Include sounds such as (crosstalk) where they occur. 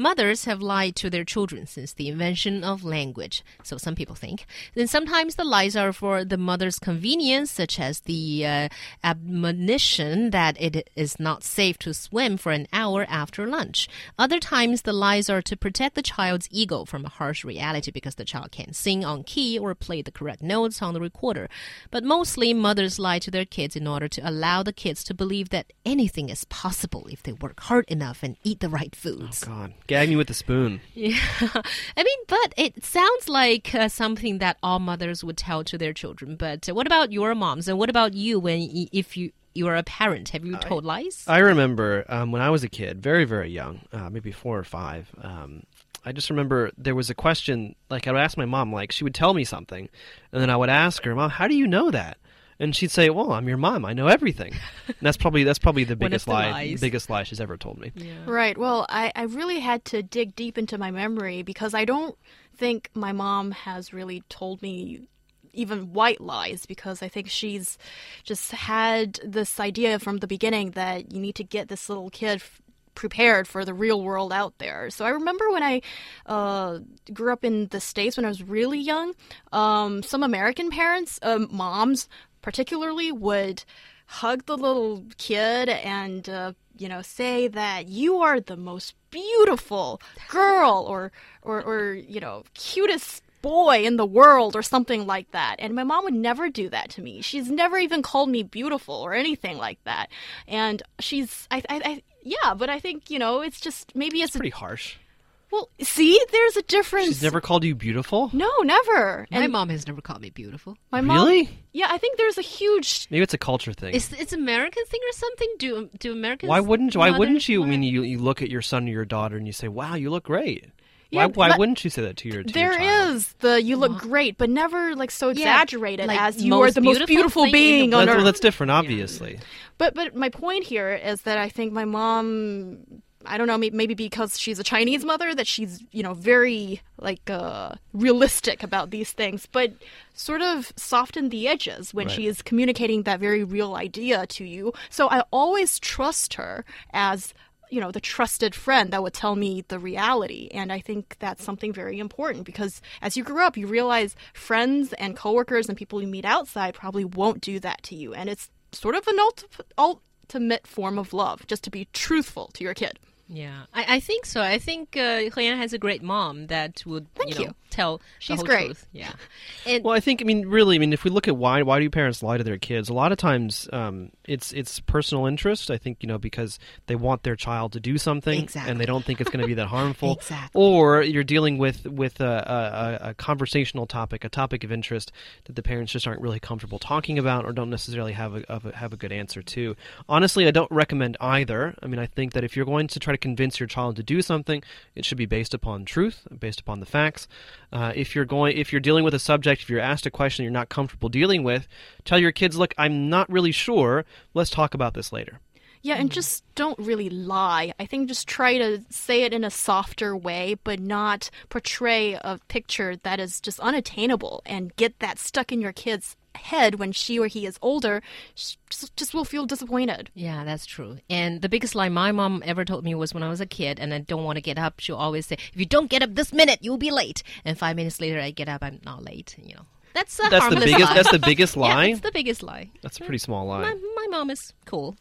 Mothers have lied to their children since the invention of language, so some people think. Then sometimes the lies are for the mother's convenience, such as the uh, admonition that it is not safe to swim for an hour after lunch. Other times the lies are to protect the child's ego from a harsh reality because the child can't sing on key or play the correct notes on the recorder. But mostly mothers lie to their kids in order to allow the kids to believe that anything is possible if they work hard enough and eat the right foods. Oh, God. Gag me with a spoon. Yeah. (laughs) I mean, but it sounds like uh, something that all mothers would tell to their children. But uh, what about your moms? And what about you when if you you are a parent? Have you told lies? I remember um, when I was a kid, very, very young, uh, maybe four or five. Um, I just remember there was a question, like I would ask my mom, like she would tell me something, and then I would ask her, Mom, how do you know that? And she'd say, "Well, I'm your mom. I know everything." and that's probably that's probably the (laughs) biggest the lie, lies. biggest lie she's ever told me. yeah. Right. Well, I, I really had to dig deep into my memory because I don't think my mom has really told me even white lies because I think she's just had this idea from the beginning that you need to get this little kid f- prepared for the real world out there. So I remember when I uh, grew up in the States when I was really young, um, some American parents, um, moms particularly, would hug the little kid and uh, you know say that you are the most beautiful girl or or or you know cutest boy in the world or something like that. And my mom would never do that to me. She's never even called me beautiful or anything like that. And she's i i, I yeah but i think you know it's just maybe it's, a, Pretty harsh. Well see there's a difference She's never called you beautiful. no never My and mom has never called me beautiful. my mom Really? yeah i think there's a huge Maybe it's a culture thing. It's it's American thing or something? Do do Americans? why wouldn't why wouldn't you? I mean, you you look at your son or your daughter and you say, "Wow, you look great." Yeah, why why wouldn't you say that to your to There your child? is the you look great, but never like so Yeah, exaggerated like as you most are the most beautiful beautiful thing in the being That's, on well, earth. that's different, obviously. But but my point here is that I think my mom, I don't know, maybe because she's a Chinese mother, that she's you know very like uh, realistic about these things, but sort of soften the edges when Right. she is communicating that very real idea to you. So I always trust her as you know the trusted friend that would tell me the reality and i think that's something very important because as you grow up you realize friends and coworkers and people you meet outside probably won't do that to you and it's sort of an ult- ultimate form of love just to be truthful to your kid Yeah, I, I think so. I think uh, Helen has a great mom that would Thank you, know, you. tell the She's whole great. truth. Yeah, (laughs) and Well, I think I mean really. I mean, if we look at why why do parents lie to their kids? A lot of times, um, it's it's personal interest. I think you know because they want their child to do something, Exactly. and they don't think it's going to be that harmful. (laughs) Exactly. Or you're dealing with with a, a, a conversational topic, a topic of interest that the parents just aren't really comfortable talking about, or don't necessarily have a, of a have a good answer to. Honestly, I don't recommend either. I mean, I think that if you're going to try to convince your child to do something, it should be based upon truth, based upon the facts. Uh, if you're going, if you're dealing with a subject, if you're asked a question you're not comfortable dealing with, tell your kids, "Look, I'm not really sure. Let's talk about this later." yeah and just don't really lie i think just try to say it in a softer way but not portray a picture that is just unattainable and get that stuck in your kid's head when she or he is older sh- just, just will feel disappointed Yeah, that's true. And the biggest lie my mom ever told me was when I was a kid and I don't want to get up, she'll always say, "If you don't get up this minute, you'll be late." And five minutes later, I get up, I'm not late. You know, that's a That's the biggest. lie. That's the biggest (laughs) lie. Yeah, it's the biggest lie. That's a pretty small lie. My, my mom is cool.